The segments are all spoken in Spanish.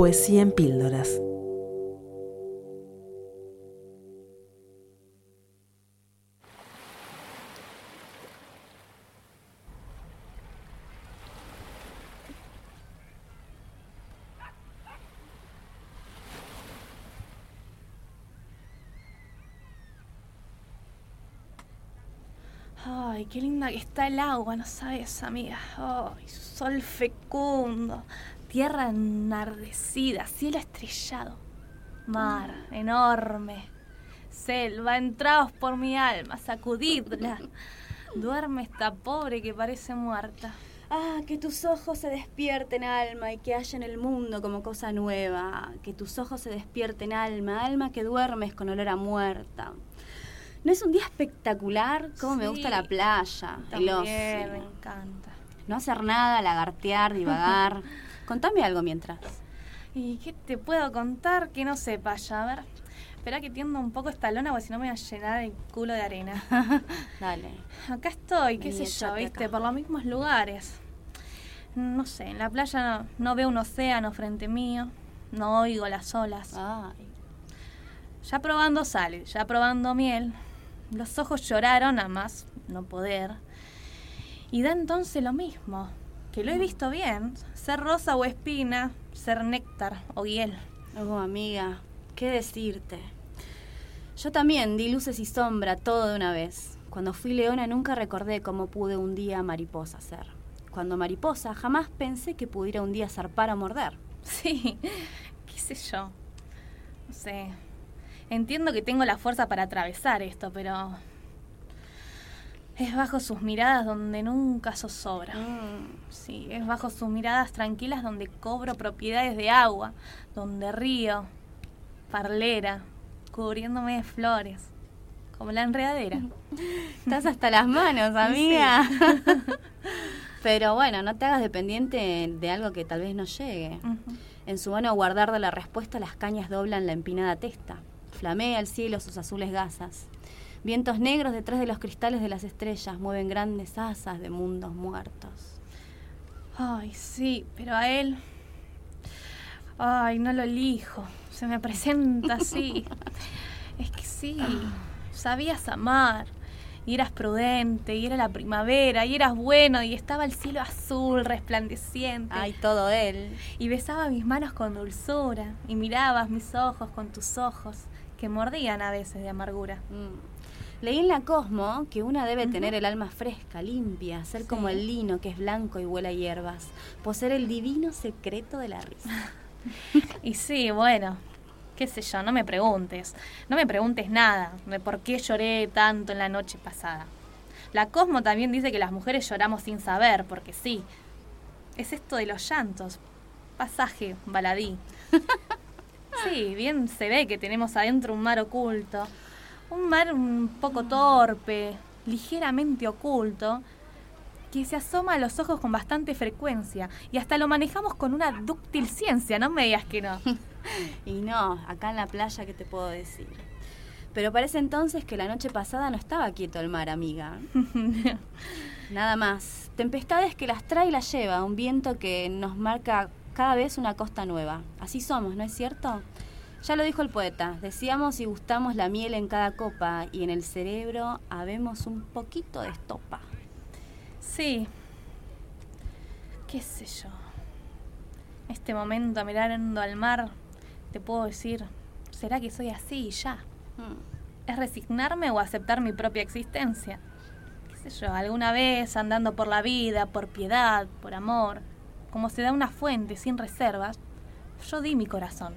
Poesía en píldoras. Ay, qué linda que está el agua, no sabes, amiga. Ay, sol fecundo, tierra enardecida, cielo estrellado, mar enorme, selva, entraos por mi alma, sacudidla. Duerme esta pobre que parece muerta. Ah, que tus ojos se despierten, alma, y que haya en el mundo como cosa nueva. Que tus ojos se despierten, alma, alma que duermes con olor a muerta. ¿No es un día espectacular? Cómo me gusta la playa, el También ocio. me encanta. No hacer nada, lagartear, divagar. Contame algo mientras. ¿Y qué te puedo contar que no sepa ya? A ver, espera que tiendo un poco esta lona porque si no me voy a llenar el culo de arena. Dale. Acá estoy, qué Vení, sé yo, viste, acá. por los mismos lugares. No sé, en la playa no, no veo un océano frente mío, no oigo las olas. Ay. Ya probando sal, ya probando miel, los ojos lloraron a más no poder. Y da entonces lo mismo, que lo he visto bien, ser rosa o espina, ser néctar o hiel. Oh, amiga, ¿qué decirte? Yo también di luces y sombra todo de una vez. Cuando fui leona nunca recordé cómo pude un día mariposa ser. Cuando mariposa jamás pensé que pudiera un día zarpar o morder. Sí, qué sé yo. No sé. Entiendo que tengo la fuerza para atravesar esto, pero... Es bajo sus miradas donde nunca zozobra. Sí, es bajo sus miradas tranquilas donde cobro propiedades de agua, donde río, parlera, cubriéndome de flores, como la enredadera. Estás hasta las manos, amiga. Pero bueno, no te hagas dependiente de algo que tal vez no llegue. En su mano guardar de la respuesta las cañas doblan la empinada testa. Flamea el cielo sus azules gasas. Vientos negros detrás de los cristales de las estrellas mueven grandes asas de mundos muertos. Ay, sí, pero a él... Ay, no lo elijo. Se me presenta así. es que sí, sabías amar. Y eras prudente, y era la primavera, y eras bueno, y estaba el cielo azul, resplandeciente. Ay, todo él. Y besaba mis manos con dulzura, y mirabas mis ojos con tus ojos, que mordían a veces de amargura. Mm. Leí en la Cosmo que una debe tener el alma fresca, limpia, ser como el lino que es blanco y huele a hierbas, poseer el divino secreto de la risa. Y sí, bueno, qué sé yo, no me preguntes. No me preguntes nada de por qué lloré tanto en la noche pasada. La Cosmo también dice que las mujeres lloramos sin saber, porque sí. Es esto de los llantos. Pasaje, baladí. Sí, bien se ve que tenemos adentro un mar oculto. Un mar un poco torpe, ligeramente oculto, que se asoma a los ojos con bastante frecuencia y hasta lo manejamos con una dúctil ciencia, no me digas que no. Y no, acá en la playa, ¿qué te puedo decir? Pero parece entonces que la noche pasada no estaba quieto el mar, amiga. Nada más. Tempestades que las trae y las lleva, un viento que nos marca cada vez una costa nueva. Así somos, ¿no es cierto? Ya lo dijo el poeta, decíamos y gustamos la miel en cada copa y en el cerebro habemos un poquito de estopa. Sí. ¿Qué sé yo? Este momento mirando al mar, te puedo decir, ¿será que soy así y ya? Mm. ¿Es resignarme o aceptar mi propia existencia? ¿Qué sé yo? Alguna vez andando por la vida, por piedad, por amor, como se da una fuente sin reservas, yo di mi corazón.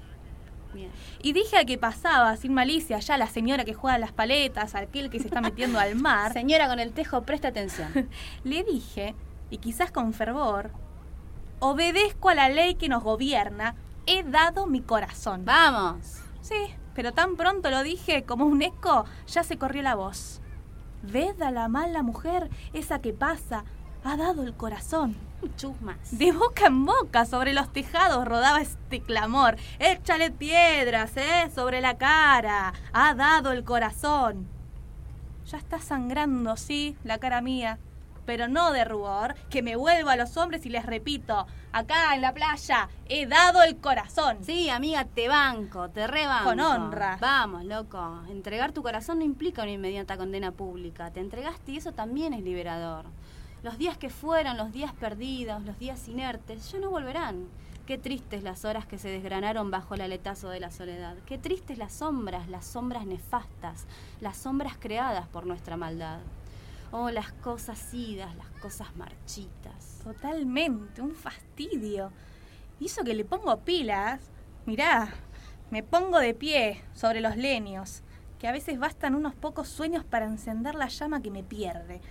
Bien. Y dije al que pasaba, sin malicia, ya la señora que juega las paletas, aquel que se está metiendo al mar, Señora con el tejo, presta atención. le dije, y quizás con fervor, obedezco a la ley que nos gobierna, he dado mi corazón. ¡Vamos! Sí, pero tan pronto lo dije como un eco, ya se corrió la voz. Ved a la mala mujer, esa que pasa, ha dado el corazón. Chusmas. De boca en boca sobre los tejados rodaba este clamor. Échale piedras, ¿eh? Sobre la cara. Ha dado el corazón. Ya está sangrando, sí, la cara mía. pero no de rubor, que me vuelvo a los hombres y les repito, acá en la playa he dado el corazón. Sí, amiga, te banco, te rebanco. Con honra. Vamos, loco. Entregar tu corazón no implica una inmediata condena pública. Te entregaste y eso también es liberador. Los días que fueron, los días perdidos, los días inertes, ya no volverán. Qué tristes las horas que se desgranaron bajo el aletazo de la soledad. Qué tristes las sombras, las sombras nefastas, las sombras creadas por nuestra maldad. Oh, las cosas idas, las cosas marchitas. Totalmente, un fastidio. Hizo que le pongo pilas. Mirá, me pongo de pie sobre los leños, que a veces bastan unos pocos sueños para encender la llama que me pierde.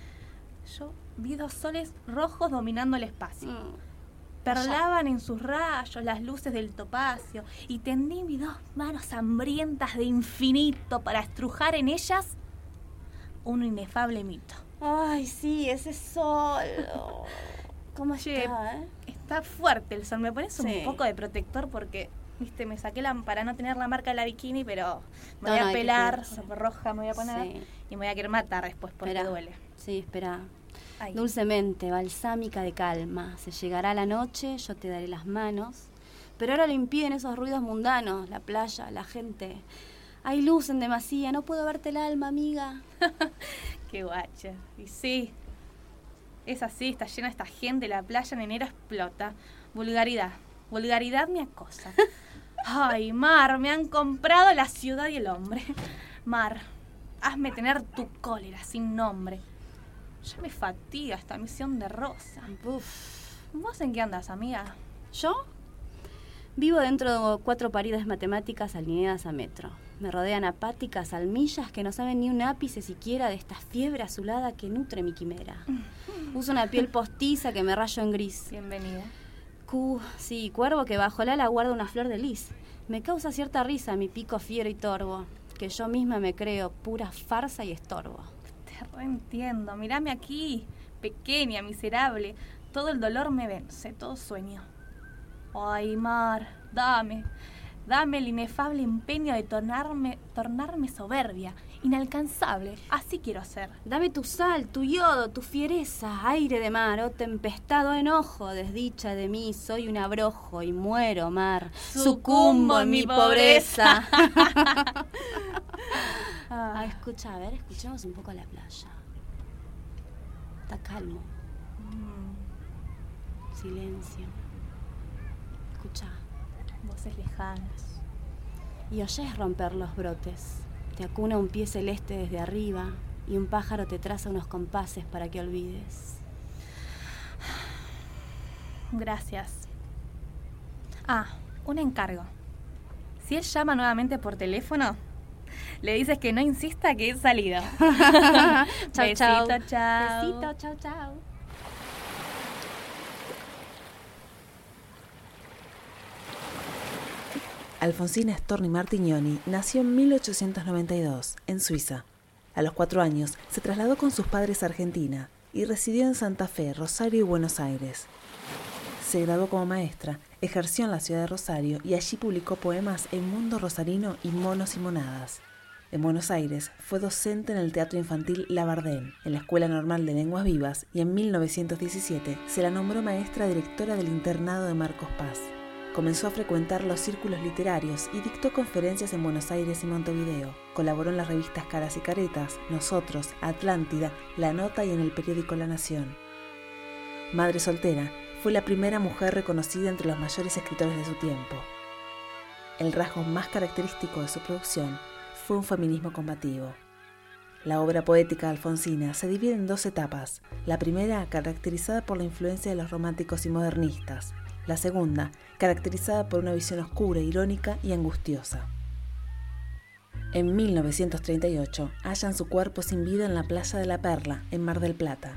Yo vi dos soles rojos dominando el espacio. Mm. Perlaban en sus rayos las luces del topacio y tendí mis dos manos hambrientas de infinito para estrujar en ellas un inefable mito. Ay, sí, ese sol. ¿Cómo Che, está, eh? Está fuerte el sol. Me pones un Sí. poco de protector porque, viste, me saqué la para no tener la marca de la bikini, pero me No, voy a pelar, roja me voy a poner Sí. y me voy a querer matar después porque Esperá. duele. Sí, espera. Ay. Dulcemente, balsámica de calma. Se llegará la noche, yo te daré las manos. Pero ahora lo impiden esos ruidos mundanos, la playa, la gente. Hay luz en demasía, no puedo verte el alma, amiga. Qué guacha. Y sí, es así, está llena esta gente, la playa en enero explota. Vulgaridad, vulgaridad me acosa. Ay, Mar, me han comprado la ciudad y el hombre. Mar, hazme tener tu cólera sin nombre. Ya me fatiga esta misión de rosa. Uf. ¿Vos en qué andas, amiga? ¿Yo? Vivo dentro de cuatro paredes matemáticas alineadas a metro. Me rodean apáticas almillas que no saben ni un ápice siquiera de esta fiebre azulada que nutre mi quimera. Uso una piel postiza que me rayo en gris. Bienvenida. Cu, sí, cuervo que bajo el ala guarda una flor de lis. Me causa cierta risa mi pico fiero y torvo, que yo misma me creo pura farsa y estorbo. Te reentiendo. Mírame aquí, pequeña, miserable. Todo el dolor me vence, todo sueño. Ay, Mar, dame, dame el inefable empeño de tornarme, tornarme soberbia, inalcanzable. Así quiero ser. Dame tu sal, tu yodo, tu fiereza, aire de mar, oh tempestado enojo, desdicha de mí, soy un abrojo y muero, mar. Sucumbo en mi pobreza. ah, Ah, escucha, a ver, escuchemos un poco la playa. Está calmo, mm, silencio. Escucha. voces lejanas. Y oyes romper los brotes. Te acuna un pie celeste desde arriba y un pájaro te traza unos compases para que olvides. Gracias. Ah, un encargo. Si él llama nuevamente por teléfono, le dices que no insista que he salido. Chau, Besito, chau. chao. Besito, chau, chau. Alfonsina Storni Martignoni nació en 1892, en Suiza. A los cuatro años se trasladó con sus padres a Argentina y residió en Santa Fe, Rosario y Buenos Aires. Se graduó como maestra, ejerció en la ciudad de Rosario y allí publicó poemas en Mundo Rosarino y Monos y Monadas. En Buenos Aires fue docente en el Teatro Infantil La Bardén, en la Escuela Normal de Lenguas Vivas y en 1917 se la nombró maestra directora del internado de Marcos Paz. Comenzó a frecuentar los círculos literarios y dictó conferencias en Buenos Aires y Montevideo. Colaboró en las revistas Caras y Caretas, Nosotros, Atlántida, La Nota y en el periódico La Nación. Madre soltera, fue la primera mujer reconocida entre los mayores escritores de su tiempo. El rasgo más característico de su producción fue un feminismo combativo. La obra poética Alfonsina se divide en dos etapas. La primera, caracterizada por la influencia de los románticos y modernistas. La segunda, caracterizada por una visión oscura, irónica y angustiosa. En 1938 hallan su cuerpo sin vida en la playa de la Perla, en Mar del Plata.